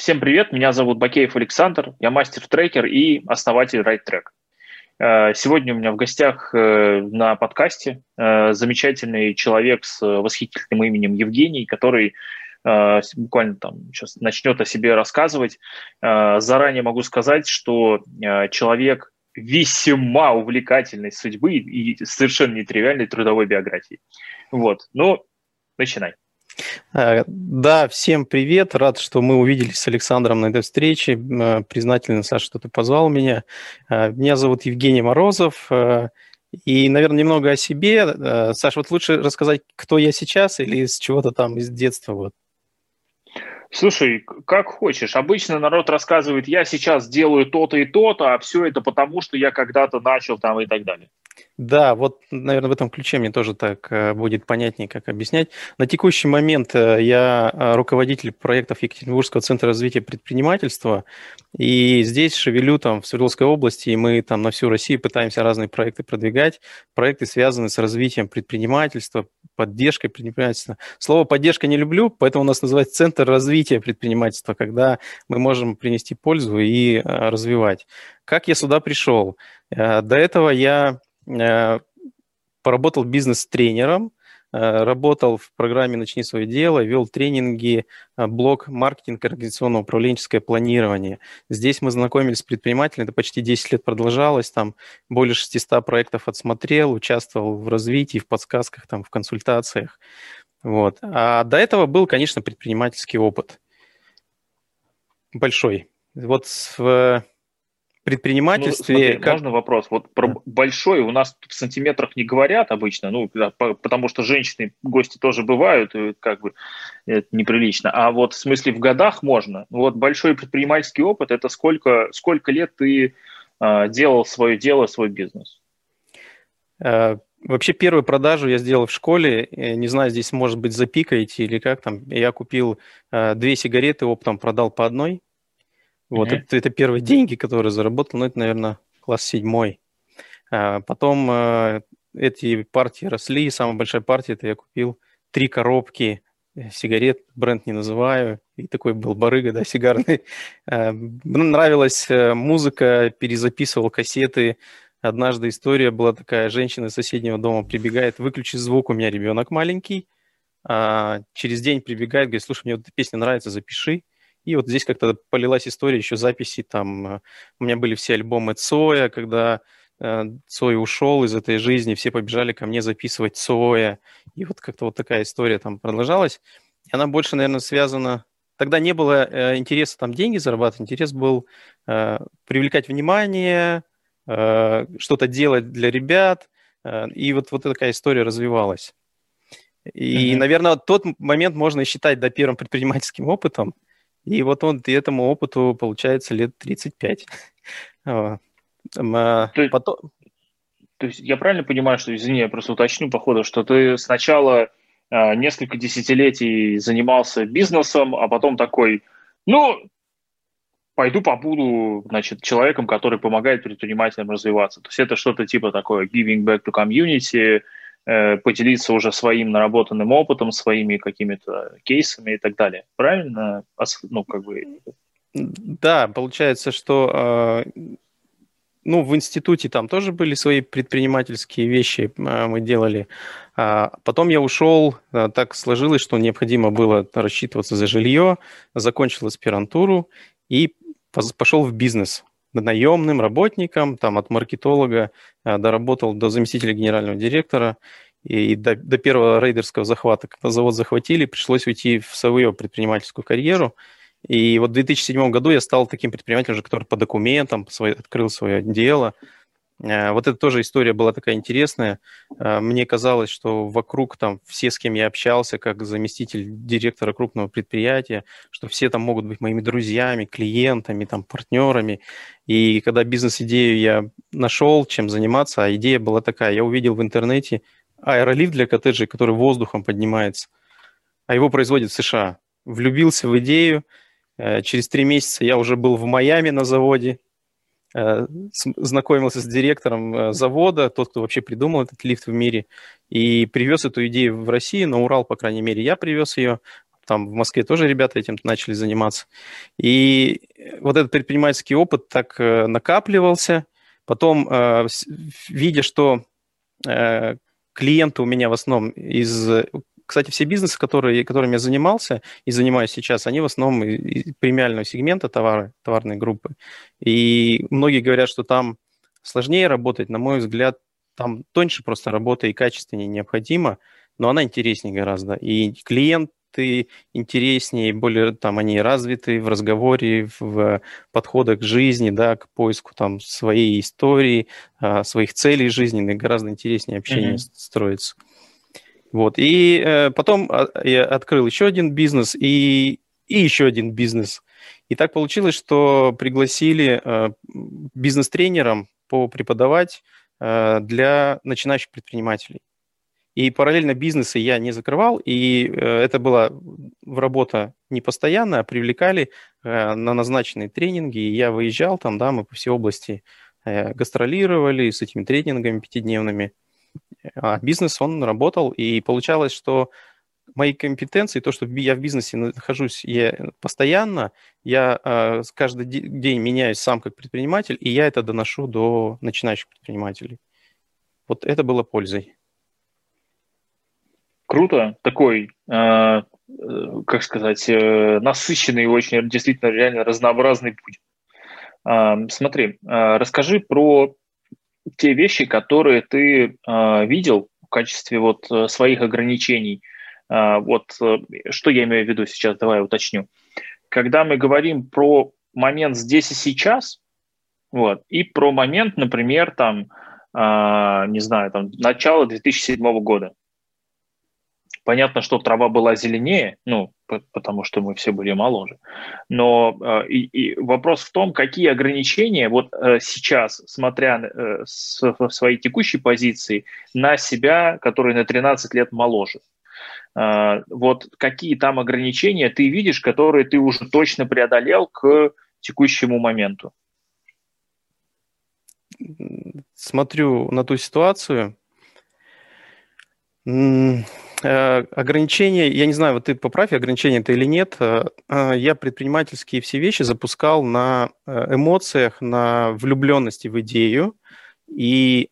Всем привет, меня зовут Бакеев Александр, я мастер-трекер и основатель RideTrack. Э, сегодня у меня в гостях э, на подкасте э, замечательный человек с восхитительным именем Евгений, который буквально там сейчас начнет о себе рассказывать. Заранее могу сказать, что человек весьма увлекательной судьбы и совершенно нетривиальной трудовой биографии. Вот, ну, начинай. Э, да, всем привет. Рад, что мы увиделись с Александром на этой встрече. Э, признателен, Саша, что ты позвал меня. Э, меня зовут Евгений Морозов. И, наверное, немного о себе. Саша, вот лучше рассказать, кто я сейчас или с чего-то там из детства. Вот. Слушай, как хочешь. Обычно народ рассказывает, я сейчас делаю то-то и то-то, а все это потому, что я когда-то начал там и так далее. Да, вот, наверное, в этом ключе мне тоже так э, будет понятнее, как объяснять. На текущий момент э, я э, руководитель проектов Екатеринбургского центра развития предпринимательства, и здесь шевелю там в Свердловской области, и мы там на всю Россию пытаемся разные проекты продвигать. Проекты связаны с развитием предпринимательства, поддержкой предпринимательства. Слово «поддержка» не люблю, поэтому у нас называется Центр развития предпринимательства, когда мы можем принести пользу и развивать. Как я сюда пришел? До этого я поработал бизнес-тренером, э, работал в программе «Начни свое дело», вел тренинги, э, блог «Маркетинг, организационно управленческое планирование». Здесь мы знакомились с предпринимателями, это почти 10 лет продолжалось, там более 600 проектов отсмотрел, участвовал в развитии, в подсказках, там, в консультациях. Вот. А до этого был, конечно, предпринимательский опыт. Большой. Вот в предпринимательстве... Ну, смотри, как... Можно вопрос? Вот про да. большой у нас в сантиметрах не говорят обычно, ну, потому что женщины, гости тоже бывают, и как бы это неприлично. А вот в смысле в годах можно. Вот большой предпринимательский опыт – это сколько, сколько лет ты э, делал свое дело, свой бизнес? Э, вообще первую продажу я сделал в школе. Не знаю, здесь, может быть, запикаете или как там. Я купил э, две сигареты, оптом продал по одной вот, mm-hmm. это, это первые деньги, которые заработал, ну, это, наверное, класс седьмой. А потом а, эти партии росли, самая большая партия, это я купил три коробки э, сигарет, бренд не называю, и такой был барыга, да, сигарный. А, нравилась э, музыка, перезаписывал кассеты. Однажды история была такая, женщина из соседнего дома прибегает, выключи звук, у меня ребенок маленький. А, через день прибегает, говорит, слушай, мне вот эта песня нравится, запиши. И вот здесь как-то полилась история еще записи, там э, у меня были все альбомы Цоя, когда э, Цой ушел из этой жизни, все побежали ко мне записывать Цоя, и вот как-то вот такая история там продолжалась. И она больше, наверное, связана... Тогда не было э, интереса там деньги зарабатывать, интерес был э, привлекать внимание, э, что-то делать для ребят, э, и вот, вот такая история развивалась. И, mm-hmm. наверное, тот момент можно считать да, первым предпринимательским опытом, и вот он и этому опыту, получается, лет 35. А, то, Потом... то есть я правильно понимаю, что, извини, я просто уточню, походу, что ты сначала а, несколько десятилетий занимался бизнесом, а потом такой, ну, пойду побуду, значит, человеком, который помогает предпринимателям развиваться. То есть это что-то типа такое giving back to community, поделиться уже своим наработанным опытом, своими какими-то кейсами и так далее. Правильно? Ну, как бы... Да, получается, что а, ну, в институте там тоже были свои предпринимательские вещи а, мы делали. А потом я ушел, так сложилось, что необходимо было рассчитываться за жилье, закончил аспирантуру и пошел в бизнес наемным работником, там от маркетолога э, доработал до заместителя генерального директора, и до, до первого рейдерского захвата, когда завод захватили, пришлось уйти в свою предпринимательскую карьеру. И вот в 2007 году я стал таким предпринимателем, который по документам свой, открыл свое дело, вот эта тоже история была такая интересная. Э, мне казалось, что вокруг там все, с кем я общался, как заместитель директора крупного предприятия, что все там могут быть моими друзьями, клиентами, там, партнерами. И когда бизнес-идею я нашел, чем заниматься, а идея была такая, я увидел в интернете аэролифт для коттеджей, который воздухом поднимается, а его производит США. Влюбился в идею, э, через три месяца я уже был в Майами на заводе, Э, знакомился с директором э, завода, тот, кто вообще придумал этот лифт в мире, и привез эту идею в Россию, на Урал, по крайней мере, я привез ее. там в Москве тоже ребята этим начали заниматься. И вот этот предпринимательский опыт так э, накапливался. Потом, э, видя, что э, клиенты у меня в основном из... Кстати, все бизнесы, которые, которыми я занимался и занимаюсь сейчас, они в основном из премиального сегмента товары, товарной группы. И многие говорят, что там сложнее работать. На мой взгляд, там тоньше просто работа и качественнее необходимо, но она интереснее гораздо. И клиенты интереснее, более там они развиты в разговоре, в подходах к жизни, да, к поиску там своей истории, а, своих целей жизненных, гораздо интереснее общение mm-hmm. строится. Вот. И э, потом а, я открыл еще один бизнес и, и еще один бизнес. И так получилось, что пригласили э, бизнес-тренером по преподавать Э, для начинающих предпринимателей. И параллельно бизнесы я не закрывал, и э, это была работа не постоянная, а привлекали э, на назначенные тренинги, и я выезжал там, да, мы по всей области гастролировали с этими тренингами пятидневными. А бизнес, он работал, и получалось, что мои компетенции, то, что я в бизнесе нахожусь я постоянно, я э, каждый день меняюсь сам как предприниматель, и я это доношу до начинающих предпринимателей. Вот это было пользой. Круто. Такой, э, как сказать, э, насыщенный и очень действительно реально разнообразный путь. Э, смотри, э, расскажи про те вещи, которые ты э, видел в качестве вот своих ограничений – а, вот э, что я имею в виду сейчас, давай уточню. Когда мы говорим про момент здесь и сейчас, вот, и про момент, например, там, э, не знаю, там, начало 2007 года. Понятно, что трава была зеленее, ну, потому что мы все были моложе. Но э, и, и вопрос в том, какие ограничения вот э, сейчас, смотря э, с, своей текущей позиции, на себя, который на 13 лет моложе. Вот какие там ограничения ты видишь, которые ты уже точно преодолел к текущему моменту? Смотрю на ту ситуацию. Э, ограничения, я не знаю, вот ты поправь, ограничения это или нет. Э, э, я предпринимательские все вещи запускал на эмоциях, на влюбленности в идею, и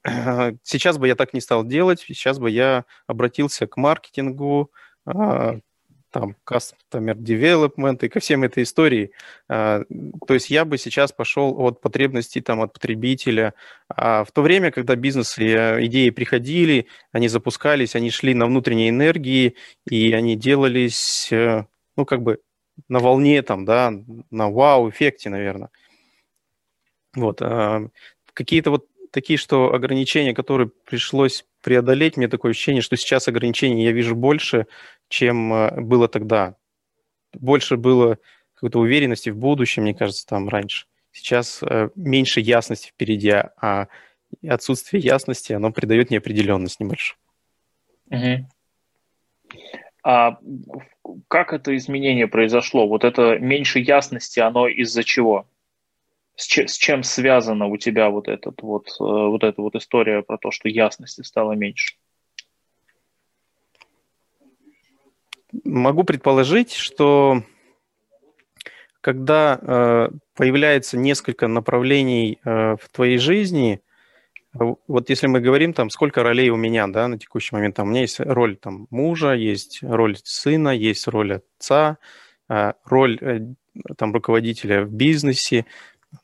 сейчас бы я так не стал делать, сейчас бы я обратился к маркетингу, а, там, customer development и ко всем этой истории. А, то есть я бы сейчас пошел от потребностей там, от потребителя. А в то время, когда бизнес и э, идеи приходили, они запускались, они шли на внутренней энергии, и они делались, э, ну, как бы на волне, там, да, на вау-эффекте, наверное. Вот. А, какие-то вот такие, что ограничения, которые пришлось преодолеть, мне такое ощущение, что сейчас ограничений я вижу больше, чем э, было тогда. Больше было какой-то уверенности в будущем, мне кажется, там раньше. Сейчас э, меньше ясности впереди, а отсутствие ясности, оно придает неопределенность небольшую. Угу. А как это изменение произошло? Вот это меньше ясности, оно из-за чего? С, чем, с чем связана у тебя вот, этот вот, э, вот эта вот история про то, что ясности стало меньше? Могу предположить, что когда э, появляется несколько направлений э, в твоей жизни, вот если мы говорим там, сколько ролей у меня, да, на текущий момент, там у меня есть роль там мужа, есть роль сына, есть роль отца, э, роль э, там руководителя в бизнесе,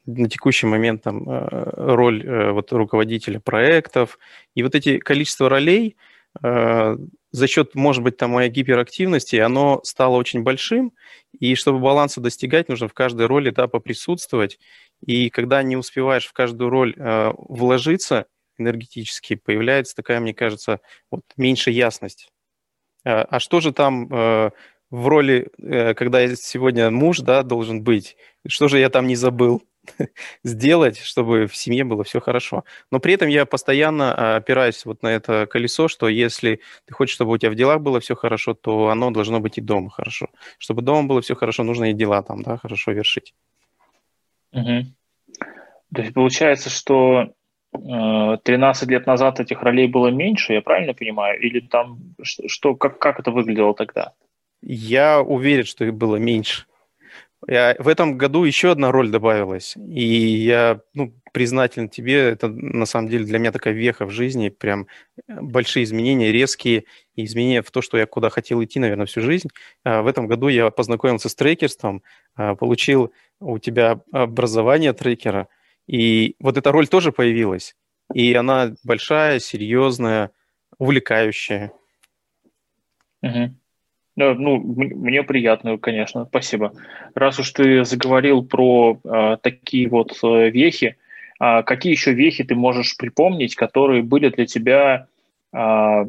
на текущий момент там э, роль э, вот руководителя проектов. И вот эти количество ролей э, за счет, может быть, там моей гиперактивности, оно стало очень большим, и чтобы баланса достигать, нужно в каждой роли да, поприсутствовать. И когда не успеваешь в каждую роль вложиться энергетически, появляется такая, мне кажется, вот меньше ясность. А что же там в роли, когда я сегодня муж, да, должен быть? Что же я там не забыл? сделать, чтобы в семье было все хорошо. Но при этом я постоянно а, опираюсь вот на это колесо, что если ты хочешь, чтобы у тебя в делах было все хорошо, то оно должно быть и дома хорошо. Чтобы дома было все хорошо, нужно и дела там, да, хорошо вершить. Угу. То есть получается, что 13 э, лет назад этих ролей было меньше, я правильно понимаю? Или там что, как, как это выглядело тогда? Я уверен, что их было меньше. Я, в этом году еще одна роль добавилась, и я ну, признателен тебе. Это на самом деле для меня такая веха в жизни, прям э, большие изменения, резкие изменения в то, что я куда хотел идти, наверное, всю жизнь. А в этом году я познакомился с трекерством, а, получил у тебя образование трекера, и вот эта роль тоже появилась. И она большая, серьезная, увлекающая. Угу. Ну, мне приятно, конечно, спасибо. Раз уж ты заговорил про э, такие вот э, вехи, э, какие еще вехи ты можешь припомнить, которые были для тебя, э,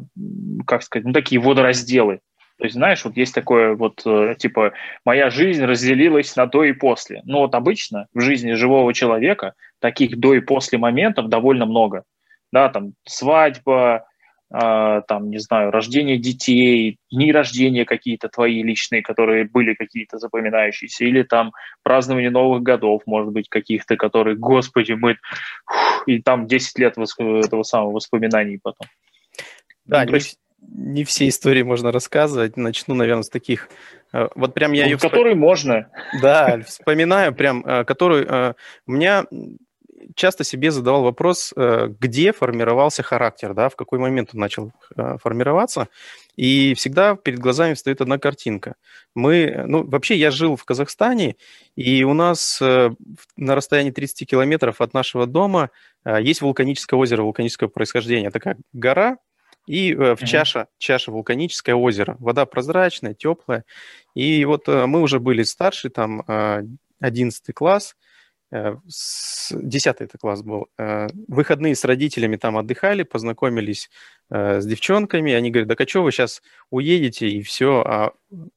как сказать, ну, такие водоразделы? То есть, знаешь, вот есть такое вот, э, типа, моя жизнь разделилась на до и после. Ну, вот обычно в жизни живого человека таких до и после моментов довольно много. Да, там свадьба, там, не знаю, рождение детей, дни рождения какие-то твои личные, которые были какие-то запоминающиеся, или там празднование новых годов, может быть, каких-то, которые, господи, мы... И там 10 лет этого самого воспоминаний потом. Да, ну, не, есть... не все истории можно рассказывать. Начну, наверное, с таких... Э, вот прям я ну, ее... Которые вспом... можно. Да, вспоминаю прям, э, который... Э, у меня часто себе задавал вопрос, э, где формировался характер, да, в какой момент он начал э, формироваться. И всегда перед глазами встает одна картинка. Мы, ну, вообще я жил в Казахстане, и у нас э, на расстоянии 30 километров от нашего дома есть вулканическое озеро вулканического происхождения. Такая гора, и в чаша, чаша вулканическое озеро. Вода прозрачная, теплая. И вот мы уже были старше, там 11 класс, 10 э, это класс был, э, выходные с родителями там отдыхали, познакомились э, с девчонками, они говорят, да а вы сейчас уедете и все, а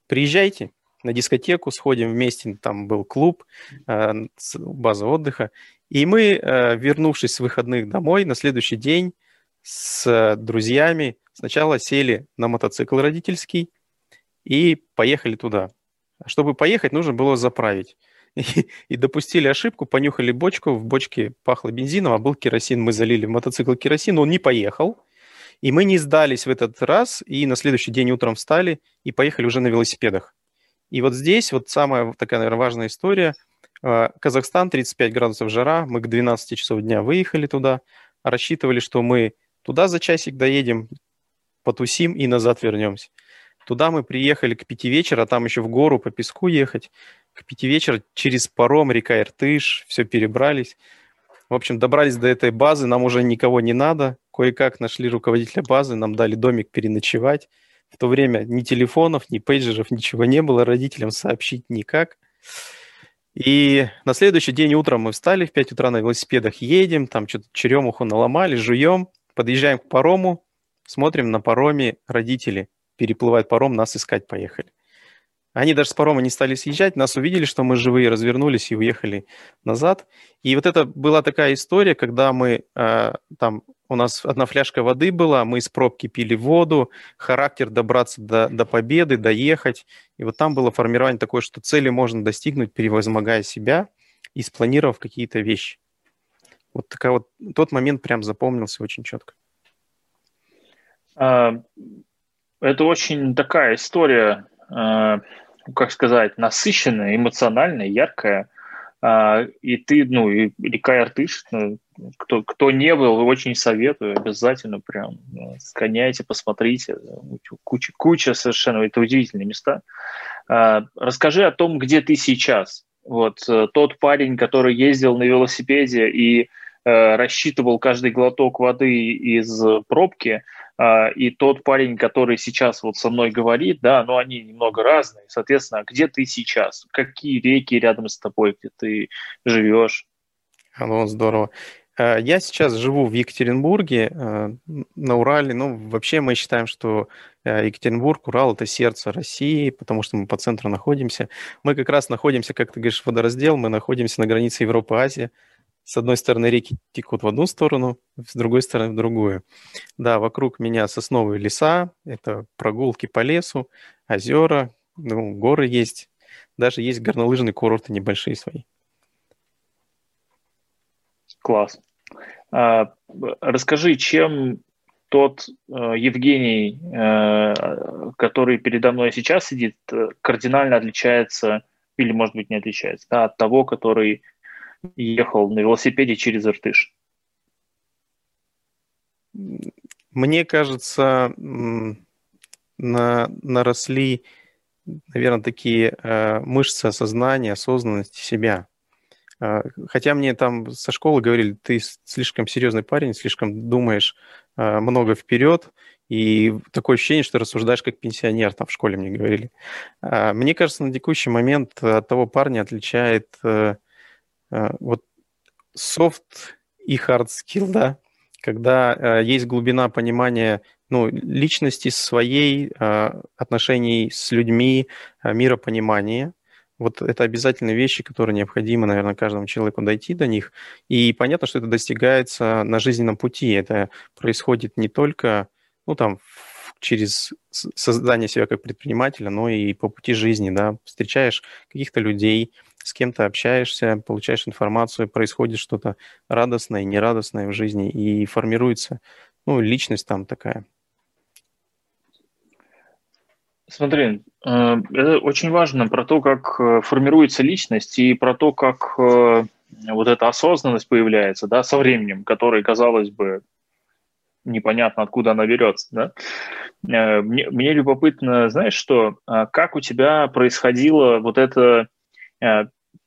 приезжайте на дискотеку, сходим вместе, там был клуб, база отдыха, и мы, вернувшись с выходных домой, на следующий день с друзьями сначала сели на мотоцикл родительский и поехали туда. Чтобы поехать, нужно было заправить и, допустили ошибку, понюхали бочку, в бочке пахло бензином, а был керосин, мы залили в мотоцикл керосин, он не поехал, и мы не сдались в этот раз, и на следующий день утром встали и поехали уже на велосипедах. И вот здесь вот самая такая, наверное, важная история. А, Казахстан, 35 градусов жара, мы к 12 часов дня выехали туда, рассчитывали, что мы туда за часик доедем, потусим и назад вернемся. Туда мы приехали к пяти вечера, там еще в гору по песку ехать к пяти вечера через паром река Иртыш, все перебрались. В общем, добрались до этой базы, нам уже никого не надо. Кое-как нашли руководителя базы, нам дали домик переночевать. В то время ни телефонов, ни пейджеров, ничего не было, родителям сообщить никак. И на следующий день утром мы встали в 5 утра на велосипедах, едем, там что-то черемуху наломали, жуем, подъезжаем к парому, смотрим на пароме родители. Переплывает паром, нас искать поехали. Они даже с парома не стали съезжать, нас увидели, что мы живые, развернулись и уехали назад. И вот это была такая история, когда мы э, там, у нас одна фляжка воды была, мы из пробки пили воду, характер добраться до, до победы, доехать. И вот там было формирование такое, что цели можно достигнуть, перевозмогая себя и спланировав какие-то вещи. Вот такая вот, тот момент прям запомнился очень четко. А, это очень такая история, а, как сказать, насыщенная, эмоциональная, яркая. А, и ты, ну, и река Иртыш, ну, кто, кто не был, очень советую, обязательно прям ну, сгоняйте, посмотрите. Куча, куча совершенно, это удивительные места. А, расскажи о том, где ты сейчас. Вот э, тот парень, который ездил на велосипеде и э, рассчитывал каждый глоток воды из пробки – и тот парень, который сейчас вот со мной говорит, да, но они немного разные. Соответственно, где ты сейчас? Какие реки рядом с тобой, где ты живешь? Ну, здорово. А, я сейчас живу в Екатеринбурге, а, на Урале. Ну, вообще мы считаем, что Екатеринбург, Урал – это сердце России, потому что мы по центру находимся. Мы как раз находимся, как ты говоришь, водораздел, мы находимся на границе Европы-Азии с одной стороны реки текут в одну сторону, с другой стороны в другую. Да, вокруг меня сосновые леса, это прогулки по лесу, озера, ну, горы есть, даже есть горнолыжные курорты небольшие свои. Класс. А, расскажи, чем тот э, Евгений, э, который передо мной сейчас сидит, э, кардинально отличается, или, может быть, не отличается, да, от того, который ехал на велосипеде через Иртыш? Мне кажется, на, наросли, наверное, такие э, мышцы осознания, осознанности себя. Э, хотя мне там со школы говорили, ты слишком серьезный парень, слишком думаешь э, много вперед, и такое ощущение, что рассуждаешь как пенсионер, там в школе мне говорили. Э, мне кажется, на текущий момент от того парня отличает э, вот soft и hard skill, да, когда э, есть глубина понимания ну, личности своей, э, отношений с людьми, э, миропонимания. Вот это обязательные вещи, которые необходимо, наверное, каждому человеку дойти до них. И понятно, что это достигается на жизненном пути. Это происходит не только, ну, там, через создание себя как предпринимателя, но и по пути жизни, да, встречаешь каких-то людей, с кем-то общаешься, получаешь информацию, происходит что-то радостное, нерадостное в жизни, и формируется, ну, личность там такая. Смотри, э, это очень важно про то, как э, формируется личность и про то, как э, вот эта осознанность появляется, да, со временем, которой, казалось бы, непонятно, откуда она берется, да. Мне, мне любопытно, знаешь что, а как у тебя происходило вот это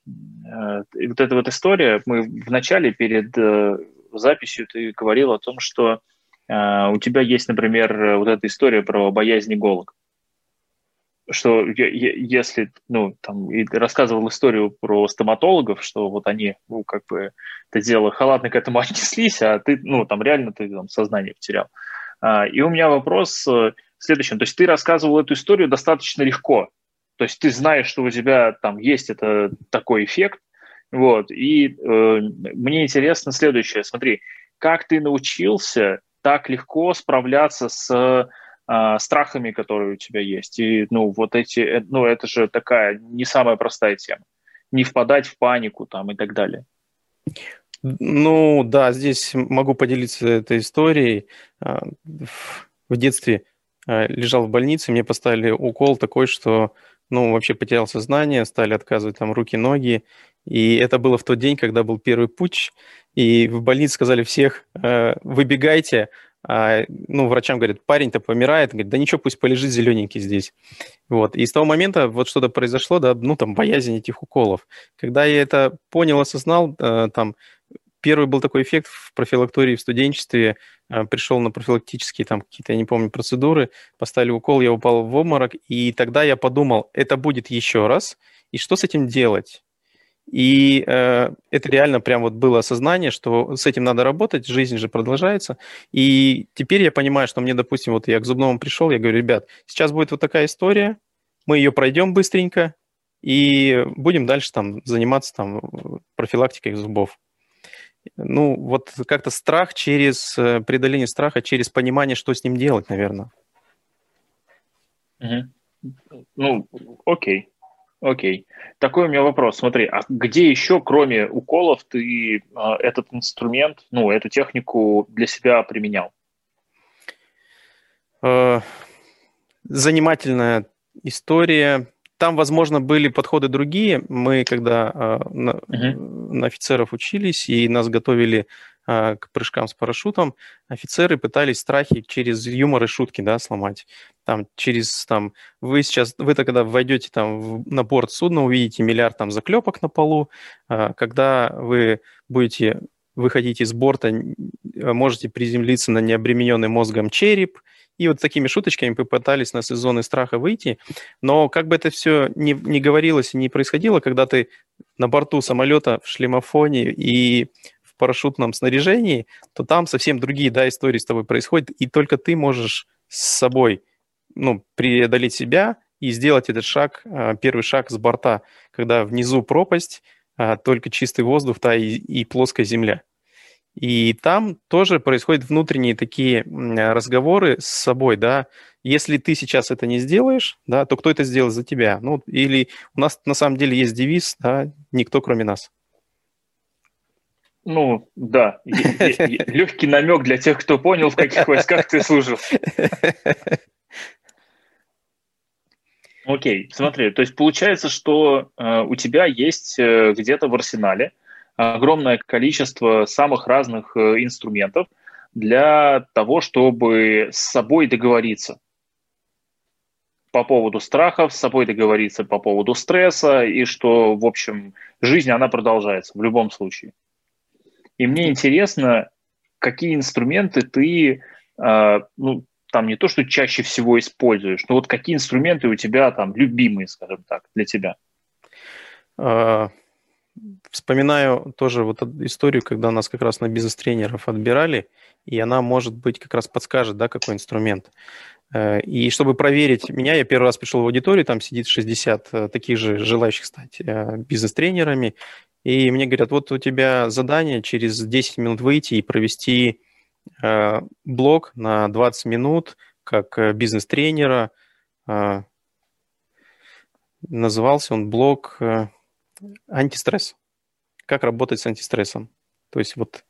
и вот эта вот история, мы в начале перед э, записью ты говорил о том, что э, у тебя есть, например, вот эта история про боязнь иголок. Что если, ну, там, и рассказывал историю про стоматологов, что вот они, ну, как бы, это дело халатно к этому отнеслись, а ты, ну, там, реально ты там сознание потерял. А, и у меня вопрос э, в следующем. То есть ты рассказывал эту историю достаточно легко, то есть ты знаешь, что у тебя там есть это такой эффект, вот. И э, мне интересно следующее. Смотри, как ты научился так легко справляться с э, страхами, которые у тебя есть? И ну вот эти, э, ну это же такая не самая простая тема. Не впадать в панику там и так далее. Ну да, здесь могу поделиться этой историей. А, в детстве а, лежал в больнице, мне поставили укол такой, что ну, вообще потерял сознание, стали отказывать там руки, ноги. И это было в тот день, когда был первый путь, и в больнице сказали всех, э, выбегайте, а, ну, врачам говорят, парень-то помирает, говорит, да ничего, пусть полежит зелененький здесь. Вот, и с того момента вот что-то произошло, да, ну, там, боязнь этих уколов. Когда я это понял, осознал, э, там, первый был такой эффект в профилактории в студенчестве. Э, пришел на профилактические там какие-то, я не помню, процедуры, поставили укол, я упал в обморок, и тогда я подумал, это будет еще раз, и что с этим делать? И э, это реально прям вот было осознание, что с этим надо работать, жизнь же продолжается. И теперь я понимаю, что мне, допустим, вот я к зубному пришел, я говорю, ребят, сейчас будет вот такая история, мы ее пройдем быстренько и будем дальше там заниматься там профилактикой зубов. Ну, вот как-то страх через э, преодоление страха, через понимание, что с ним делать, наверное. Угу. Ну, окей. Окей. Такой у меня вопрос. Смотри, а где еще, кроме уколов, ты э, этот инструмент, ну, эту технику для себя применял? Э, занимательная история. Там, возможно, были подходы другие. Мы, когда э, на, uh-huh. на офицеров учились и нас готовили к прыжкам с парашютом, офицеры пытались страхи через юмор и шутки, да, сломать. Там через, там, вы сейчас, вы то когда войдете там в, на борт судна, увидите миллиард там заклепок на полу. Э, когда вы будете выходить из борта, можете приземлиться на необремененный мозгом череп – и вот такими шуточками попытались нас из зоны страха выйти. Но как бы это все не, не говорилось и не происходило, когда ты на борту самолета в шлемофоне и в парашютном снаряжении, то там совсем другие да, истории с тобой происходят, и только ты можешь с собой ну, преодолеть себя и сделать этот шаг, а, первый шаг с борта, когда внизу пропасть, а, только чистый воздух да, и, и плоская земля. И там тоже происходят внутренние такие разговоры с собой, да. Если ты сейчас это не сделаешь, да, то кто это сделает за тебя? Ну, или у нас на самом деле есть девиз, да, никто кроме нас. Ну, да. Легкий намек для тех, кто понял, в каких войсках ты служил. Окей, смотри, то есть получается, что э, у тебя есть э, где-то в арсенале огромное количество самых разных э, инструментов для того, чтобы с собой договориться по поводу страхов, с собой договориться по поводу стресса, и что, в общем, жизнь, она продолжается в любом случае. И мне интересно, какие инструменты ты, э, ну, там не то, что чаще всего используешь, но вот какие инструменты у тебя там любимые, скажем так, для тебя? А, вспоминаю тоже вот историю, когда нас как раз на бизнес-тренеров отбирали, и она, может быть, как раз подскажет, да, какой инструмент. Э, и чтобы проверить меня, я первый раз пришел в аудиторию, там сидит 60 э, таких же желающих стать э, бизнес-тренерами, и мне говорят, вот у тебя задание через 10 минут выйти и провести блог на 20 минут как бизнес-тренера. Назывался он блог антистресс. Как работать с антистрессом. То есть вот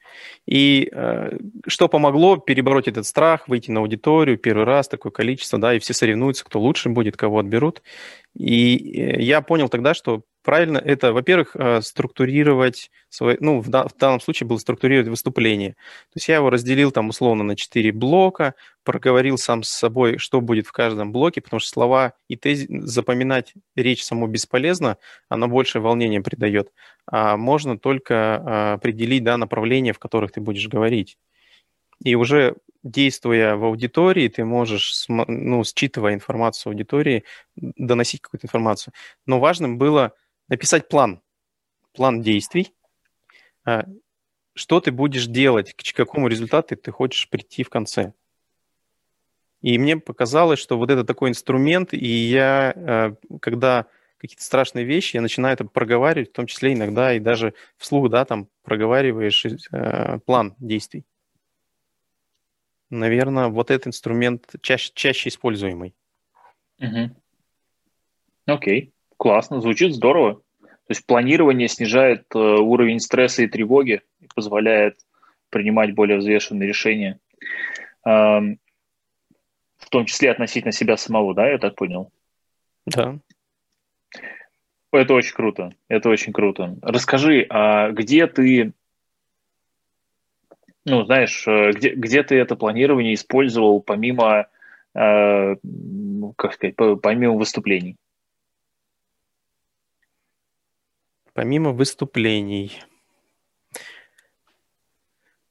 и э, что помогло перебороть этот страх, выйти на аудиторию первый раз, такое количество, да, и все соревнуются, кто лучше будет, кого отберут. И э, я понял тогда, что правильно это, во-первых, э, структурировать, свой, ну, в, в данном случае было структурировать выступление. То есть я его разделил там условно на четыре блока, проговорил сам с собой, что будет в каждом блоке, потому что слова и тез... запоминать речь саму бесполезно, она больше волнения придает. А можно только э, определить да, направление, в которых ты будешь говорить. И уже действуя в аудитории, ты можешь, ну, считывая информацию аудитории, доносить какую-то информацию. Но важным было написать план, план действий, а, что ты будешь делать, к какому результату ты хочешь прийти в конце. И мне показалось, что вот это такой инструмент, и я, а, когда какие-то страшные вещи, я начинаю это проговаривать, в том числе иногда и даже вслух, да, там проговариваешь э, план действий. Наверное, вот этот инструмент чаще, чаще используемый. Окей. Классно, звучит здорово. То есть планирование снижает э, уровень стресса и тревоги и позволяет принимать более взвешенные решения. Э, в том числе относительно себя самого, да, я так понял? Да. Это очень круто, это очень круто. Расскажи, а где ты, ну, знаешь, э, где, где ты это планирование использовал помимо, э, как сказать, помимо выступлений? Помимо выступлений.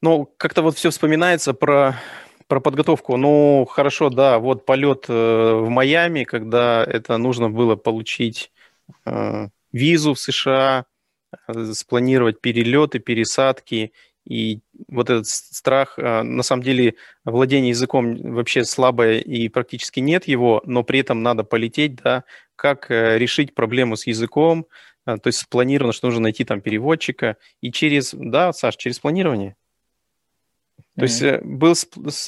Ну, как-то вот все вспоминается про, про подготовку. Ну, хорошо, да, вот полет э, в Майами, когда это нужно было получить э, визу в США, э, спланировать перелеты, пересадки. И вот этот страх, э, на самом деле, владение языком вообще слабое и практически нет его, но при этом надо полететь, да, как э, решить проблему с языком, то есть спланировано, что нужно найти там переводчика, и через, да, Саш, через планирование. То mm-hmm. есть э, был,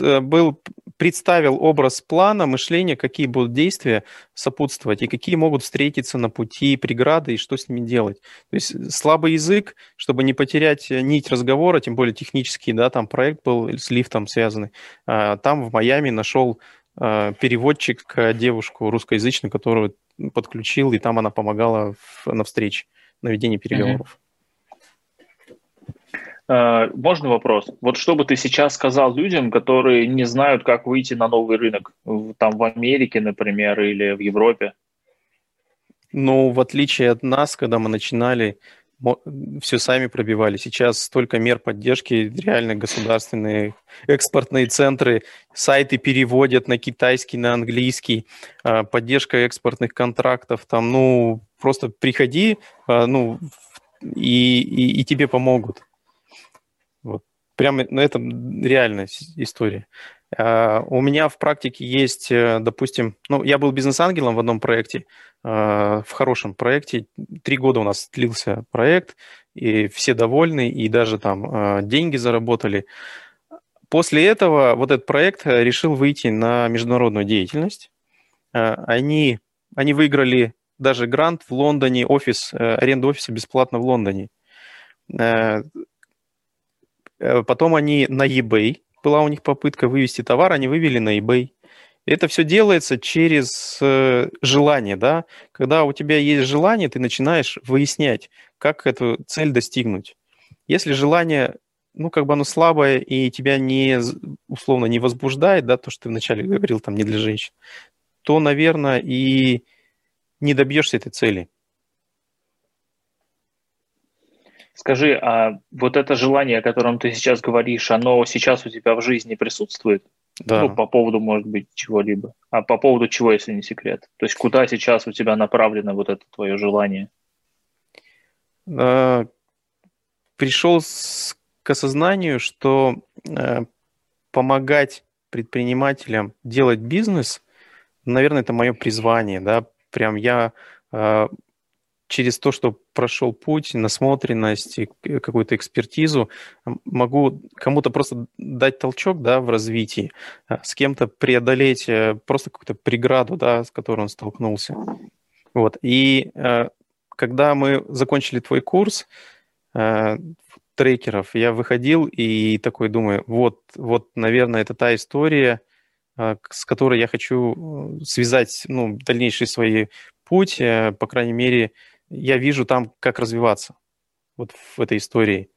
э, был, представил образ плана, мышления, какие будут действия сопутствовать, и какие могут встретиться на пути преграды, и что с ними делать. То есть слабый язык, чтобы не потерять нить разговора, тем более технический, да, там проект был с лифтом связанный, а, там в Майами нашел а, переводчик девушку русскоязычную, которую подключил, и там она помогала в, на встрече, на ведении переговоров. Можно вопрос? Вот что бы ты сейчас сказал людям, которые не знают, как выйти на новый рынок, там в Америке, например, или в Европе? Ну, в отличие от нас, когда мы начинали, все сами пробивали. Сейчас столько мер поддержки, реально государственные экспортные центры, сайты переводят на китайский, на английский, а, поддержка экспортных контрактов, там, ну, просто приходи, а, ну, и, и, и тебе помогут. Вот. Прямо на этом реальная история. Uh, у меня в практике есть, э, допустим, ну, я был бизнес-ангелом в одном проекте, uh, в хорошем проекте. Три года у нас длился проект, и все довольны, и даже там деньги заработали. После этого вот этот проект решил выйти на международную деятельность. Они, они выиграли даже грант в Лондоне, офис, аренду офиса бесплатно в Лондоне потом они на eBay, была у них попытка вывести товар, они вывели на eBay. Это все делается через э, желание, да. Когда у тебя есть желание, ты начинаешь выяснять, как эту цель достигнуть. Если желание, ну, как бы оно слабое и тебя не, условно, не возбуждает, да, то, что ты вначале говорил, там, не для женщин, то, наверное, и не добьешься этой цели. Скажи, а вот это желание, о котором ты сейчас говоришь, оно сейчас у тебя в жизни присутствует? Да. Ну, по поводу, может быть, чего-либо. А по поводу чего, если не секрет? То есть куда сейчас у тебя направлено вот это твое желание? А, пришел с, к осознанию, что а, помогать предпринимателям делать бизнес, наверное, это мое призвание, да, прям я а, через то, что прошел путь, насмотренность, какую-то экспертизу, могу кому-то просто дать толчок да, в развитии, а, с кем-то преодолеть э, просто какую-то преграду, да, с которой он столкнулся. Вот. И э, когда мы закончили твой курс э, трекеров, я выходил и такой думаю, вот, вот, наверное, это та история, с которой я хочу связать ну, дальнейший свой путь, по крайней мере, я вижу там, как развиваться вот в этой истории.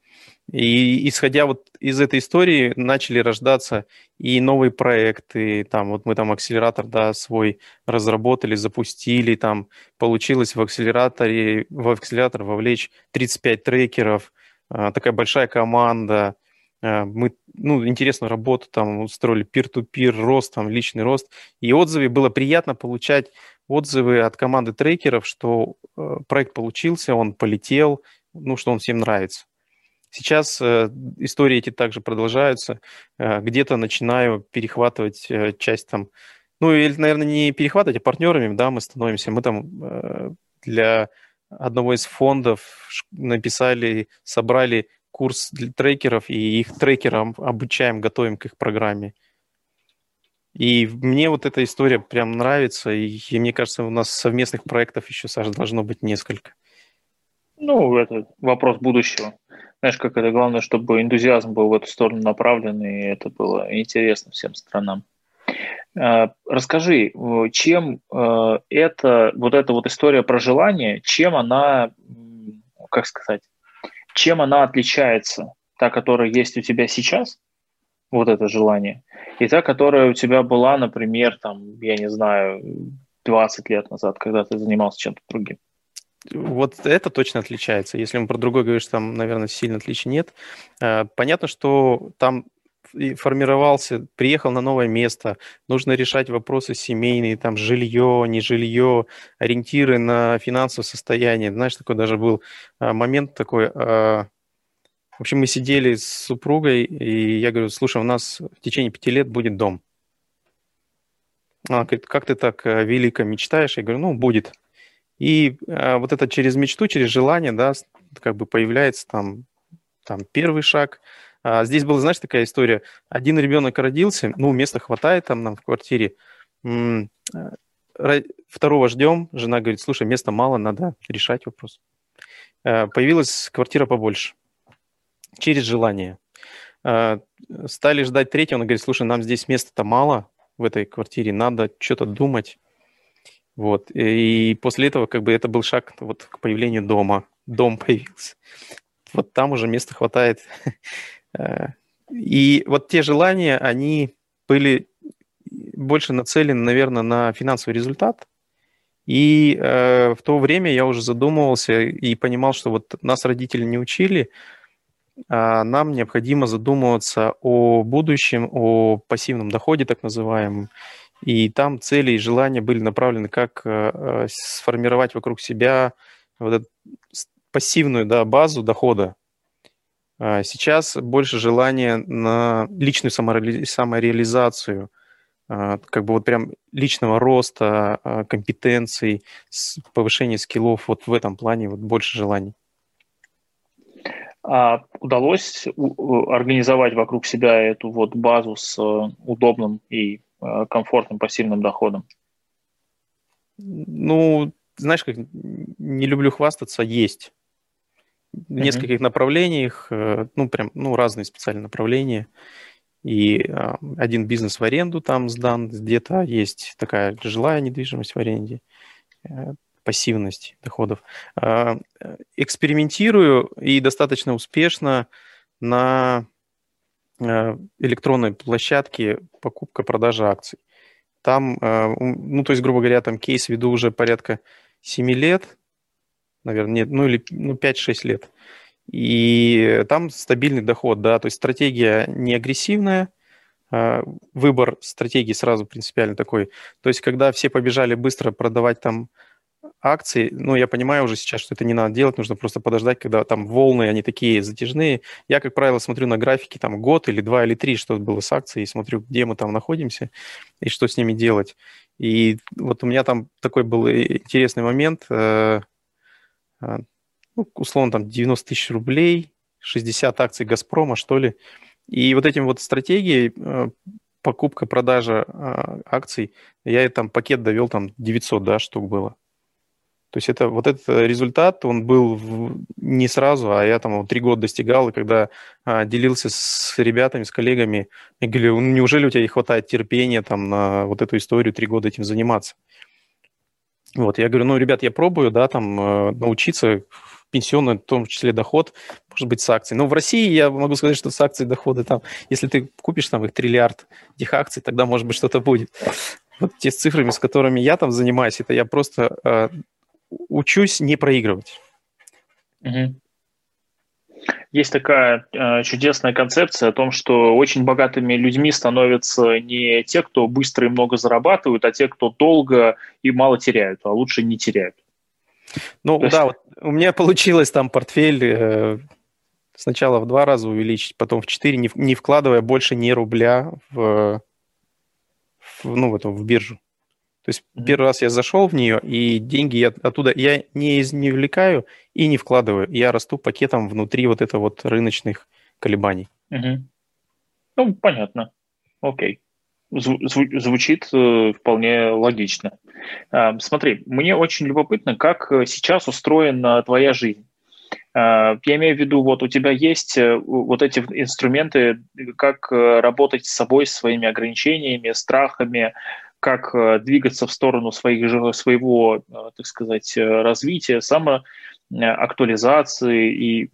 И исходя вот из этой истории начали рождаться и новые проекты, там вот мы там акселератор, да, свой разработали, запустили, там получилось в акселераторе, в акселератор вовлечь 35 трекеров, а, такая большая команда, а, мы, ну, интересную работу там устроили, пир-ту-пир, рост, там, личный рост, и отзывы было приятно получать отзывы от команды трекеров, что э, проект получился, он полетел, ну, что он всем нравится. Сейчас э, истории эти также продолжаются. Э, где-то начинаю перехватывать часть там, ну, или, наверное, не перехватывать, а партнерами, да, мы становимся. Мы там для одного из фондов написали, собрали курс для трекеров, и их трекерам обучаем, готовим к их программе. И мне вот эта история прям нравится, и, и мне кажется, у нас совместных проектов еще, Саша, должно быть несколько. Ну, это вопрос будущего. Знаешь, как это главное, чтобы энтузиазм был в эту сторону направлен, и это было интересно всем странам. А, расскажи, чем э, это, вот эта вот история про желание, чем она, как сказать, чем она отличается, та, которая есть у тебя сейчас, вот это желание, и та, которая у тебя была, например, там, я не знаю, 20 лет назад, когда ты занимался чем-то другим? Вот это точно отличается. Если мы про другой говоришь, там, наверное, сильно отличий нет. Э, понятно, что там формировался, приехал на новое место, нужно решать вопросы семейные, там жилье, не жилье, ориентиры на финансовое состояние. Знаешь, такой даже был э, момент такой, э, в общем, мы сидели с супругой, и я говорю, слушай, у нас в течение пяти лет будет дом. Она говорит, как ты так э, велико мечтаешь? Я говорю, ну, будет. И а, вот это через мечту, через желание, да, как бы появляется там, там первый шаг. А здесь была, знаешь, такая история. Один ребенок родился, ну, места хватает там нам в квартире. Э, второго ждем, жена говорит, слушай, места мало, надо решать вопрос. Появилась квартира побольше через желание. А, стали ждать третьего, он говорит, слушай, нам здесь места-то мало в этой квартире, надо что-то думать. Вот. И после этого как бы это был шаг вот к появлению дома. Дом появился. Вот там уже места хватает. А, и вот те желания, они были больше нацелены, наверное, на финансовый результат. И э, в то время я уже задумывался и понимал, что вот нас родители не учили, нам необходимо задумываться о будущем, о пассивном доходе, так называемом. И там цели и желания были направлены, как э, э, сформировать вокруг себя вот эту пассивную да, базу дохода. А сейчас больше желания на личную самореализацию, а, как бы вот прям личного роста, компетенций, повышения скиллов. Вот в этом плане вот больше желаний. А удалось организовать вокруг себя эту вот базу с э, удобным и э, комфортным пассивным доходом? Ну, знаешь, как не люблю хвастаться, есть. в нескольких mm-hmm. направлениях, ну, прям, ну, разные специальные направления. И э, один бизнес в аренду там сдан, где-то есть такая жилая недвижимость в аренде, э, пассивность доходов. Э, экспериментирую и достаточно успешно на э, электронной площадке покупка-продажа акций. Там, э, ну, то есть, грубо говоря, там кейс веду уже порядка 7 лет, наверное, нет, ну или ну, 5-6 лет. И там стабильный доход, да, то есть стратегия не агрессивная, а, выбор стратегии сразу принципиально такой. То есть когда все побежали быстро продавать там акции, ну, я понимаю уже сейчас, что это не надо делать, нужно просто подождать, когда там волны, они такие затяжные. Я, как правило, смотрю на графики там год или два или три, что было с акцией, и смотрю, где мы там находимся и что с ними делать. И вот у меня там такой был интересный момент, э, э, ну, условно, там 90 тысяч рублей, 60 акций «Газпрома», что ли. И вот этим вот стратегией э, покупка, продажа э, акций, я там пакет довел, там 900, да, штук было. То есть это вот этот результат, он был в, не сразу, а я там вот три года достигал, и когда а, делился с ребятами, с коллегами, я говорю, ну, неужели у тебя не хватает терпения там на вот эту историю три года этим заниматься? Вот, я говорю, ну, ребят, я пробую, да, там э, научиться пенсионный, в том числе доход, может быть, с акций. Но в России я могу сказать, что с акций доходы там, если ты купишь там их триллиард этих акций, тогда, может быть, что-то будет. Вот те с цифрами, с которыми я там занимаюсь, это я просто э, учусь не проигрывать. Угу. Есть такая э, чудесная концепция о том, что очень богатыми людьми становятся не те, кто быстро и много зарабатывают, а те, кто долго и мало теряют, а лучше не теряют. Ну То да, есть... вот у меня получилось там портфель э, сначала в два раза увеличить, потом в четыре, не, не вкладывая больше ни рубля в, в, ну, в, эту, в биржу. То есть mm-hmm. первый раз я зашел в нее, и деньги я оттуда я не извлекаю и не вкладываю. Я расту пакетом внутри вот этого вот рыночных колебаний. Mm-hmm. Ну, понятно. Окей. Зву- звучит э, вполне логично. Э, смотри, мне очень любопытно, как э, сейчас устроена твоя жизнь. Э, я имею в виду, вот у тебя есть э, вот эти инструменты, как э, работать с собой, с своими ограничениями, страхами, как двигаться в сторону своих, своего, так сказать, развития, самоактуализации и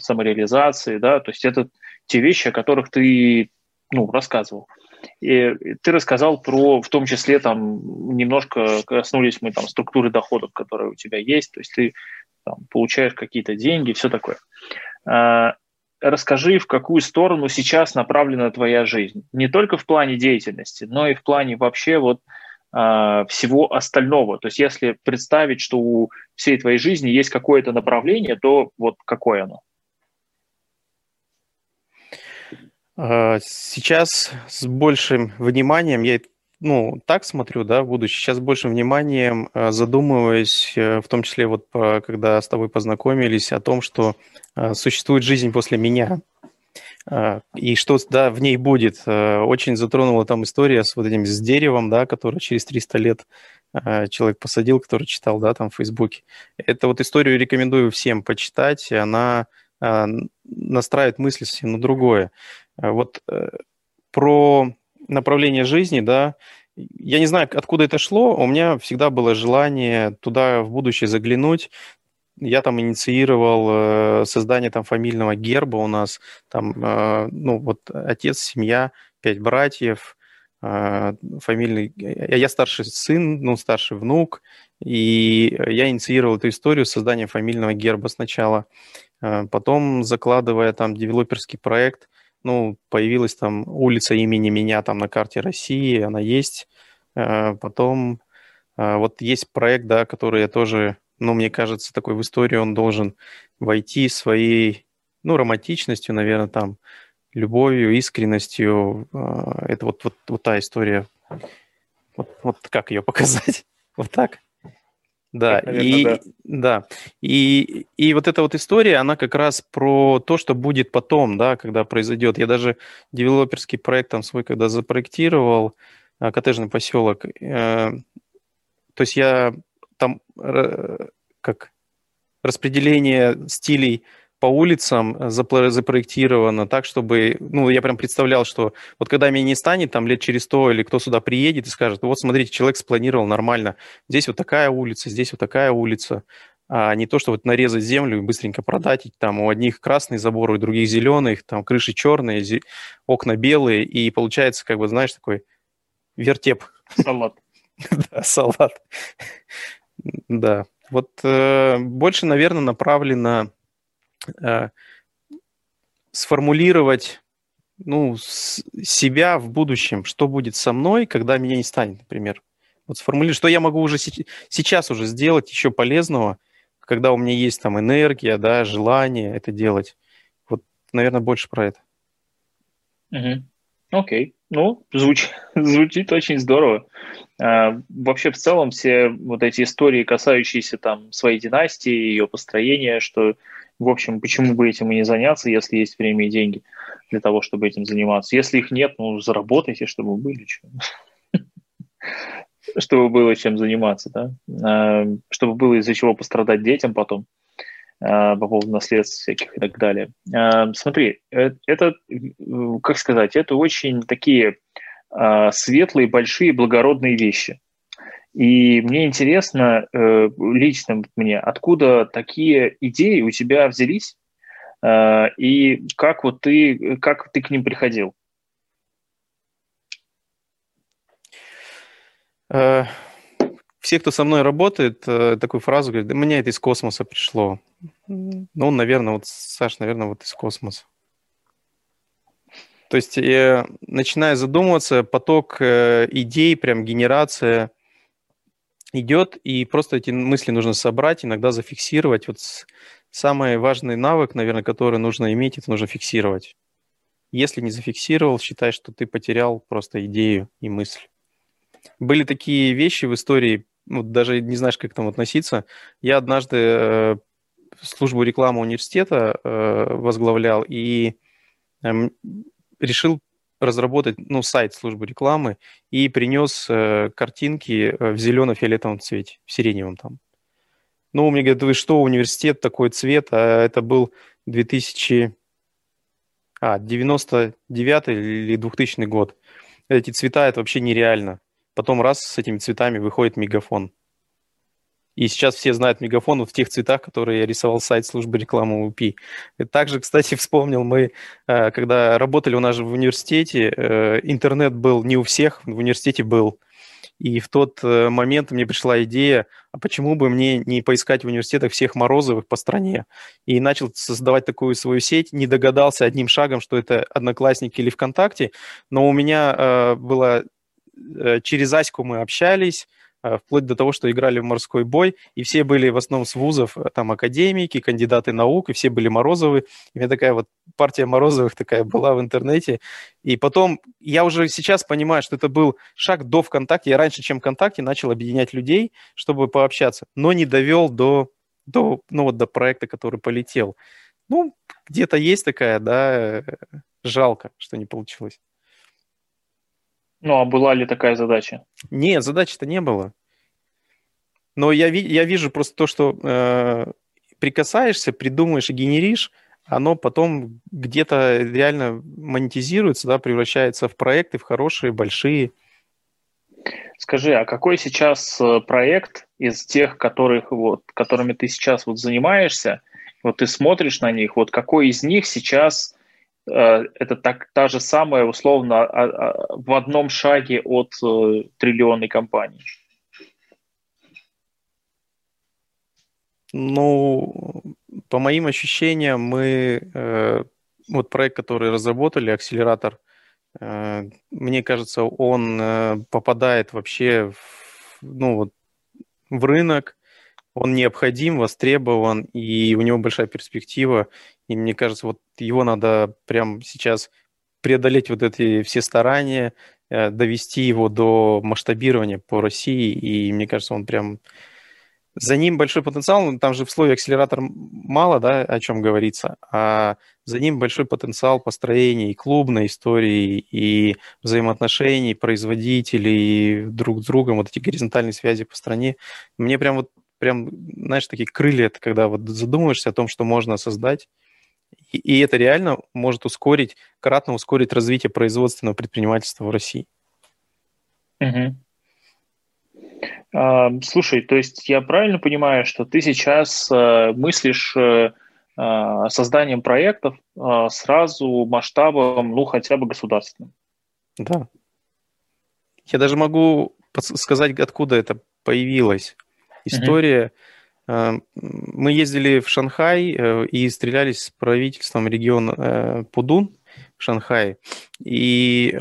самореализации, да, то есть это те вещи, о которых ты ну, рассказывал. И ты рассказал про, в том числе, там, немножко коснулись мы там структуры доходов, которые у тебя есть, то есть ты там, получаешь какие-то деньги, все такое. Расскажи, в какую сторону сейчас направлена твоя жизнь. Не только в плане деятельности, но и в плане вообще вот а, всего остального. То есть если представить, что у всей твоей жизни есть какое-то направление, то вот какое оно? А, сейчас с большим вниманием, я ну, так смотрю, да, в будущее, сейчас большим вниманием а, задумываюсь, э, в том числе вот когда с тобой познакомились, о том, что существует жизнь после меня, и что, да, в ней будет. Очень затронула там история с вот этим, с деревом, да, которое через 300 лет человек посадил, который читал, да, там в Фейсбуке. Это вот историю рекомендую всем почитать, она настраивает мысли совсем на другое. Э, вот э, про направление жизни, да, я не знаю, откуда это шло, у меня всегда было желание туда в будущее заглянуть. Я там инициировал э, создание там фамильного герба у нас, там, ну, вот отец, семья, пять братьев, фамильный, я старший сын, ну, старший внук, и я инициировал эту историю создания фамильного герба сначала, потом закладывая там девелоперский проект, ну, появилась там улица имени меня там на карте России, она есть. Э, потом э, вот есть проект, да, который я тоже, ну, мне кажется, такой в историю он должен войти своей, ну, романтичностью, наверное, там, любовью, искренностью. Э, это вот, вот, вот та история. Вот, вот как ее показать? Вот так? Да, наверное, и, да. да. И, и вот эта вот история, она как раз про то, что будет потом, да, когда произойдет. Я даже девелоперский проект там свой, когда запроектировал, э, коттеджный поселок, э, то есть я там э, как распределение стилей по улицам запроектировано так, чтобы, ну, я прям представлял, что вот когда меня не станет, там лет через сто или кто сюда приедет и скажет, вот смотрите, человек спланировал нормально, здесь вот такая улица, здесь вот такая улица, а не то, что вот нарезать землю и быстренько продать, и там у одних красный забор, у других зеленых, там крыши черные, окна белые, и получается, как бы, знаешь, такой вертеп. Салат. Да, салат. Да. Вот э, больше, наверное, направлено э, сформулировать ну, себя в будущем, что будет со мной, когда меня не станет, например. Вот сформулировать, что я могу уже сейчас уже сделать еще полезного, когда у меня есть там энергия, да, желание это делать. Вот, наверное, больше про это. Угу. Окей. Ну, звуч... звучит очень здорово. А, вообще, в целом, все вот эти истории, касающиеся там своей династии, ее построения, что, в общем, почему бы этим и не заняться, если есть время и деньги для того, чтобы этим заниматься. Если их нет, ну, заработайте, чтобы были. Чтобы было чем заниматься, да? А, чтобы было из-за чего пострадать детям потом. Э, по поводу наследств всяких и так далее. Э, смотри, э, это, как сказать, это очень такие светлые, большие, благородные вещи. И мне интересно, лично мне, откуда такие идеи у тебя взялись, и как вот ты, как ты к ним приходил? все, кто со мной работает, э, такую фразу говорят, да мне это из космоса пришло. Ну, наверное, вот, Саш, наверное, вот из космоса. То есть, начиная задумываться, поток э, идей, прям генерация идет, и просто эти мысли нужно собрать, иногда зафиксировать. Вот самый важный навык, наверное, который нужно иметь, это нужно фиксировать. Если не зафиксировал, считай, что ты потерял просто идею и мысль. Были такие вещи в истории, ну, даже не знаешь, как к этому относиться. Я однажды э, службу рекламы университета э, возглавлял и э, решил разработать ну, сайт службы рекламы и принес э, картинки э, в зелено-фиолетовом цвете, в сиреневом там. Ну, мне говорят, вы что, университет такой цвет, а это был 2000... А, 99 или 2000 год. Эти цвета, это вообще нереально. Потом раз с этими цветами выходит мегафон. И сейчас все знают мегафон в тех цветах, которые я рисовал сайт службы рекламы УПИ. Также, кстати, вспомнил, мы, э, когда работали у нас же в университете, э, интернет был не у всех, в университете был. И в тот э, момент мне пришла идея, а почему бы мне не поискать в университетах всех Морозовых по стране? И начал создавать такую свою сеть, не догадался одним шагом, что это Одноклассники или ВКонтакте, но у меня была Э, через Аську мы общались, вплоть до того, что играли в морской бой, и все были в основном с вузов, э, там, академики, кандидаты наук, и все были Морозовы. И у меня такая вот партия Морозовых такая была в интернете. И потом, я уже сейчас понимаю, что это был шаг до ВКонтакте. Я раньше, чем ВКонтакте, начал объединять людей, чтобы пообщаться, но не довел до, до, ну, вот до проекта, который полетел. Ну, где-то есть такая, да, жалко, что не получилось. Ну, а была ли такая задача? Нет, задачи-то не было. Но я, я вижу просто то, что э, прикасаешься, придумаешь и генеришь, оно потом где-то реально монетизируется, да, превращается в проекты, в хорошие, большие. Скажи, а какой сейчас э, проект из тех, которых, вот, которыми ты сейчас вот занимаешься, вот ты смотришь на них, вот какой из них сейчас это так, та же самая, условно, а, а, в одном шаге от э, триллионной компании. Ну, по моим ощущениям, мы э, вот проект, который разработали, акселератор, мне кажется, он попадает вообще в, ну, вот, в рынок, он необходим, востребован, и у него большая перспектива. И мне кажется, вот его надо прямо сейчас преодолеть вот эти все старания, э, довести его до масштабирования по России, и мне кажется, он прям... За ним большой потенциал, там же в слове акселератор мало, да, о чем говорится, а за ним большой потенциал построения и клубной истории, и взаимоотношений производителей друг с другом, вот эти горизонтальные связи по стране. Мне прям вот, прям, знаешь, такие крылья, это когда вот задумываешься о том, что можно создать, И, и это реально может ускорить, кратно ускорить развитие производственного предпринимательства в России. Угу. А, слушай, то есть я правильно понимаю, что ты сейчас а, мыслишь а, созданием проектов сразу масштабом, ну, хотя бы государственным? Да. Я даже могу сказать, откуда это появилось. История... Угу мы ездили в Шанхай э, и стрелялись с правительством региона э, Пудун в Шанхае. И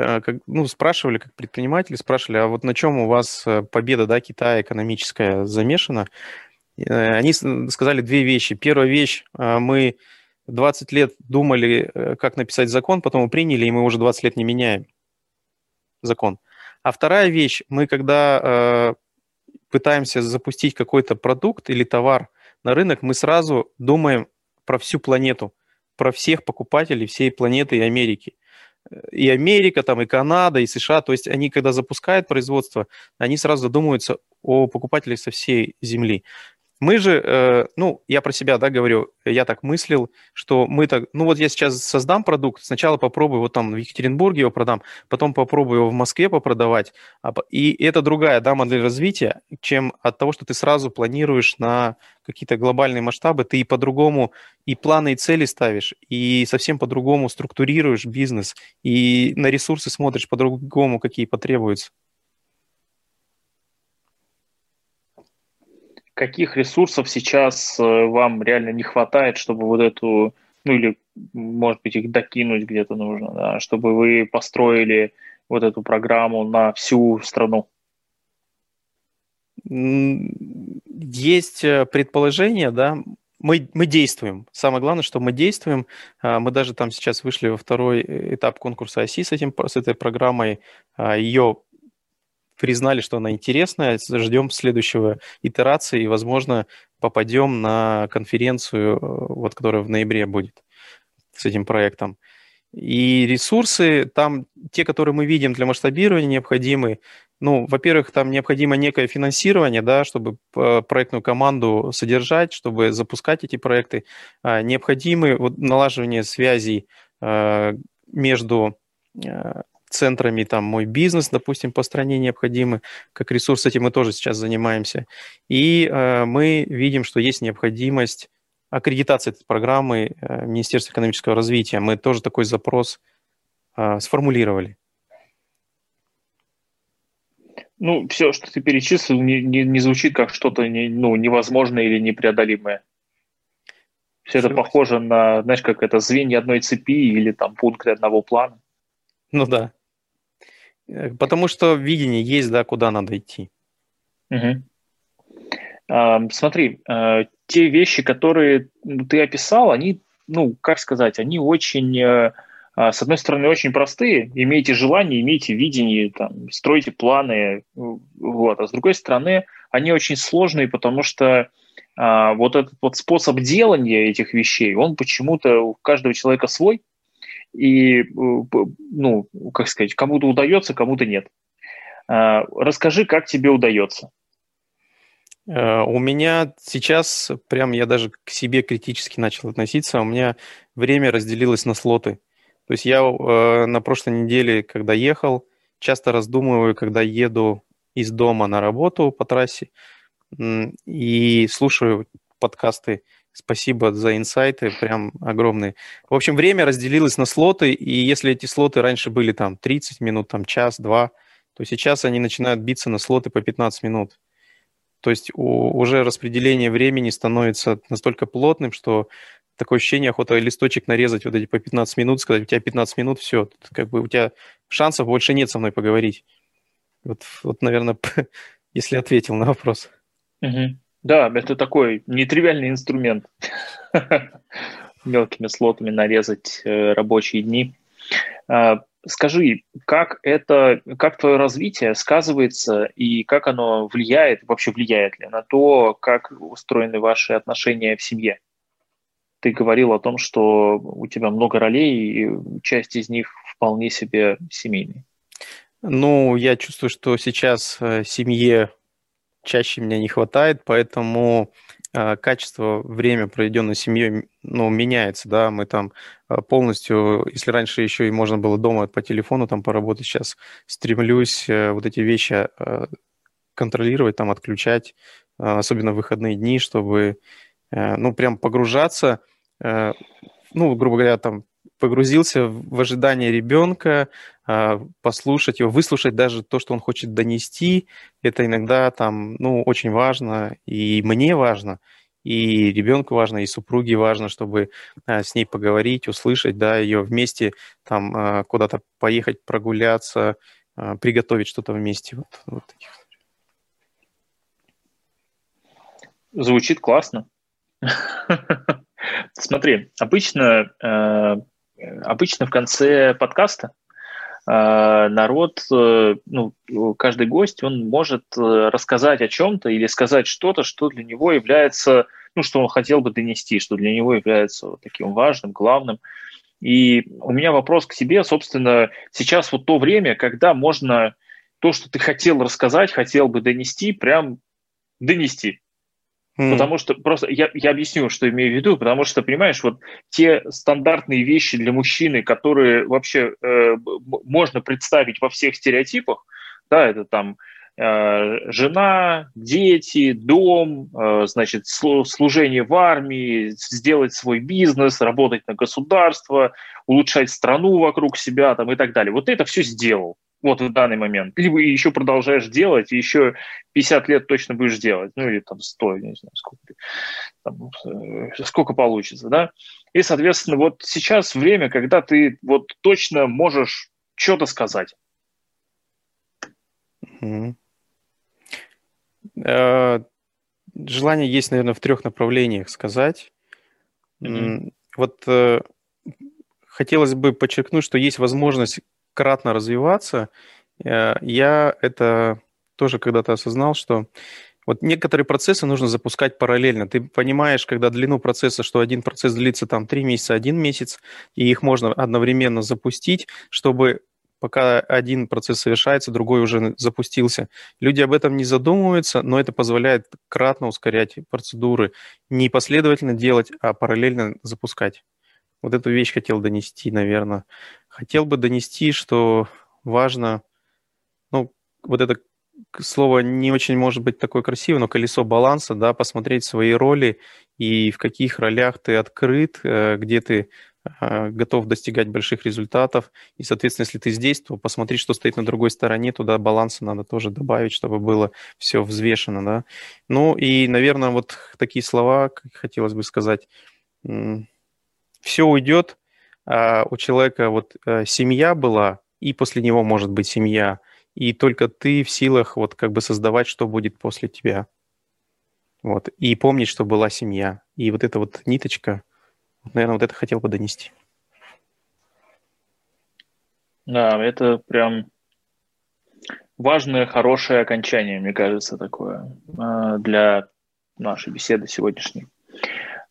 ну, спрашивали, как предприниматели, спрашивали, а вот на чем у вас победа да, Китая экономическая замешана? Они сказали две вещи. Первая вещь, мы 20 лет думали, как написать закон, потом мы приняли, и мы уже 20 лет не меняем закон. А вторая вещь, мы когда пытаемся запустить какой-то продукт или товар на рынок, мы сразу думаем про всю планету, про всех покупателей всей планеты и Америки. И Америка, там, и Канада, и США, то есть они, когда запускают производство, они сразу задумываются о покупателях со всей Земли. Мы же, э, ну, я про себя, да, говорю, я так мыслил, что мы так, ну вот я сейчас создам продукт, сначала попробую вот там в Екатеринбурге его продам, потом попробую его в Москве попродавать, а и это другая, да, модель развития, чем от того, что ты сразу планируешь на какие-то глобальные масштабы, ты и по-другому и планы, и цели ставишь, и совсем по-другому структурируешь бизнес, и на ресурсы смотришь по-другому, какие потребуются. Каких ресурсов сейчас э, вам реально не хватает, чтобы вот эту, ну или, может быть, их докинуть где-то нужно, да, чтобы вы построили вот эту программу на всю страну? Есть э, предположение, да, мы, мы действуем. Самое главное, что мы действуем. А, мы даже там сейчас вышли во второй этап конкурса ОСИ с, этим, с этой программой. А, Ее признали, что она интересная, ждем следующего итерации и, возможно, попадем на конференцию, э, вот, которая в ноябре будет с этим проектом. И ресурсы там, те, которые мы видим для масштабирования, необходимы. Ну, во-первых, там необходимо некое финансирование, да, чтобы э, проектную команду содержать, чтобы запускать эти проекты. А, необходимы вот, налаживание связей э, между центрами, там, мой бизнес, допустим, по стране необходимы, как ресурс, этим мы тоже сейчас занимаемся. И э, мы видим, что есть необходимость аккредитации этой программы э, Министерства экономического развития. Мы тоже такой запрос э, сформулировали. Ну, все, что ты перечислил, не, не, не звучит как что-то не, ну, невозможное или непреодолимое. Все, это похоже на, знаешь, как это звенья одной цепи или там пункты одного плана. Ну да. Э, потому что видение есть, да, куда надо идти. Угу. А, смотри, а, те вещи, которые ты описал, они, ну, как сказать, они очень, а, с одной стороны, очень простые. Имейте желание, имейте видение, там, стройте планы, вот. А с другой стороны, они очень сложные, потому что а, вот этот вот способ делания этих вещей, он почему-то у каждого человека свой, и, э, ну, как сказать, кому-то удается, кому-то нет. А, расскажи, как тебе удается. Э, у меня сейчас, прям я даже к себе критически начал относиться, у меня время разделилось на слоты. То есть я э, на прошлой неделе, когда ехал, часто раздумываю, когда еду из дома на работу по трассе, и слушаю подкасты Спасибо за инсайты, прям огромные. В общем, время разделилось на слоты, и если эти слоты раньше были там 30 минут, там час, два, то сейчас они начинают биться на слоты по 15 минут. То есть у, уже распределение времени становится настолько плотным, что такое ощущение, охота листочек нарезать вот эти по 15 минут, сказать, у тебя 15 минут, все, как бы у тебя шансов больше нет со мной поговорить. Вот, вот наверное, если ответил на вопрос. Угу. Да, это такой нетривиальный инструмент. Мелкими слотами нарезать э, рабочие дни. А, скажи, как это, как твое развитие сказывается и как оно влияет, вообще влияет ли на то, как устроены ваши отношения в семье? Ты говорил о том, что у тебя много ролей, и часть из них вполне себе семейные. Ну, я чувствую, что сейчас э, семье чаще мне не хватает, поэтому качество время, проведенное семьей, ну, меняется, да, мы там полностью, если раньше еще и можно было дома по телефону там поработать, сейчас стремлюсь вот эти вещи контролировать, там, отключать, особенно в выходные дни, чтобы, ну, прям погружаться, ну, грубо говоря, там, погрузился в ожидание ребенка, а, послушать его, выслушать даже то, что он хочет донести, это иногда там, ну, очень важно, и мне важно, и ребенку важно, и супруге важно, чтобы а, с ней поговорить, услышать, да, ее вместе там а, куда-то поехать, прогуляться, приготовить что-то вместе. Вот, вот таких. Звучит классно. Смотри, обычно э, обычно в конце подкаста народ, э, ну, каждый гость, он может э, рассказать о чем-то или сказать что-то, что для него является, ну, что он хотел бы донести, что для него является таким важным, главным. И у меня вопрос к тебе, собственно, сейчас вот то время, когда можно то, что ты хотел рассказать, хотел бы донести, прям донести. Mm. Потому что просто я, я объясню, что имею в виду, потому что, понимаешь, вот те стандартные вещи для мужчины, которые вообще э, можно представить во всех стереотипах, да, это там э, жена, дети, дом, э, значит, служение в армии, сделать свой бизнес, работать на государство, улучшать страну вокруг себя там, и так далее. Вот это все сделал вот в данный момент. Либо еще продолжаешь делать, и еще 50 лет точно будешь делать, ну или там 100, не знаю, сколько, там, э, сколько получится, да. И, соответственно, вот сейчас время, когда ты вот точно можешь что-то сказать. Mm-hmm. Желание есть, наверное, в трех направлениях сказать. Mm-hmm. Вот э, хотелось бы подчеркнуть, что есть возможность кратно развиваться, э, я это тоже когда-то осознал, что вот некоторые процессы нужно запускать параллельно. Ты понимаешь, когда длину процесса, что один процесс длится там три месяца, один месяц, и их можно одновременно запустить, чтобы пока один процесс совершается, другой уже запустился. Люди об этом не задумываются, но это позволяет кратно ускорять процедуры. Не последовательно делать, а параллельно запускать. Вот эту вещь хотел донести, наверное. Хотел бы донести, что важно, ну, вот это слово не очень может быть такое красивое, но колесо баланса, да, посмотреть свои роли и в каких ролях ты открыт, э, где ты э, готов достигать больших результатов. И, соответственно, если ты здесь, то посмотри, что стоит на другой стороне, туда баланса надо тоже добавить, чтобы было все взвешено, да. Ну и, наверное, вот такие слова, как хотелось бы сказать, все уйдет, у человека вот э, семья была, и после него может быть семья, и только ты в силах вот как бы создавать, что будет после тебя. Вот. И помнить, что была семья. И вот эта вот ниточка, наверное, вот это хотел бы донести. Да, это прям важное, хорошее окончание, мне кажется, такое э, для нашей беседы сегодняшней.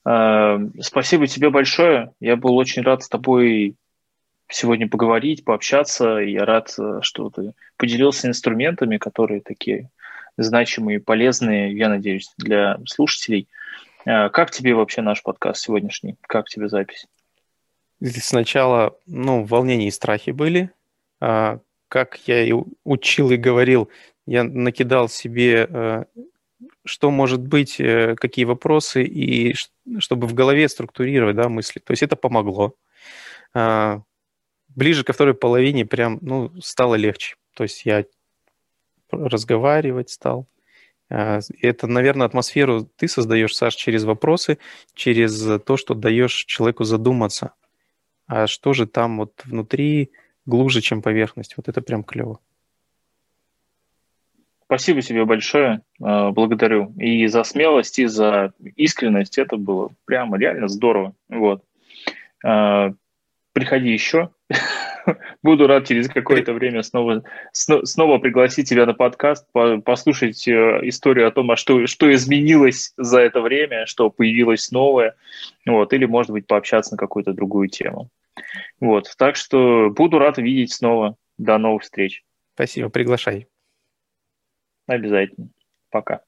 Эм, спасибо тебе большое. Я был очень рад с тобой сегодня поговорить, пообщаться. Я рад, э, что ты поделился инструментами, которые такие значимые, полезные, я надеюсь, для слушателей. Э, как тебе вообще наш подкаст сегодняшний? Как тебе запись? Сначала, ну, волнения и страхи были. А, как я и учил и говорил, я накидал себе э, что может быть, э, какие вопросы, и чтобы в голове структурировать да, мысли. То есть это помогло. А, ближе ко второй половине прям ну, стало легче. То есть я разговаривать стал. А, это, наверное, атмосферу ты создаешь, Саш, через вопросы, через то, что даешь человеку задуматься. А что же там вот внутри глубже, чем поверхность? Вот это прям клево. Спасибо тебе большое, э, благодарю. И за смелость, и за искренность. Это было прямо реально здорово. Вот. Э, приходи еще. Буду рад через какое-то время снова, снова пригласить тебя на подкаст, послушать э, историю о том, а что, что изменилось за это время, что появилось новое, вот, или, может быть, пообщаться на какую-то другую тему. Вот, так что буду рад видеть снова. До новых встреч. Спасибо, приглашай. Обязательно. Пока.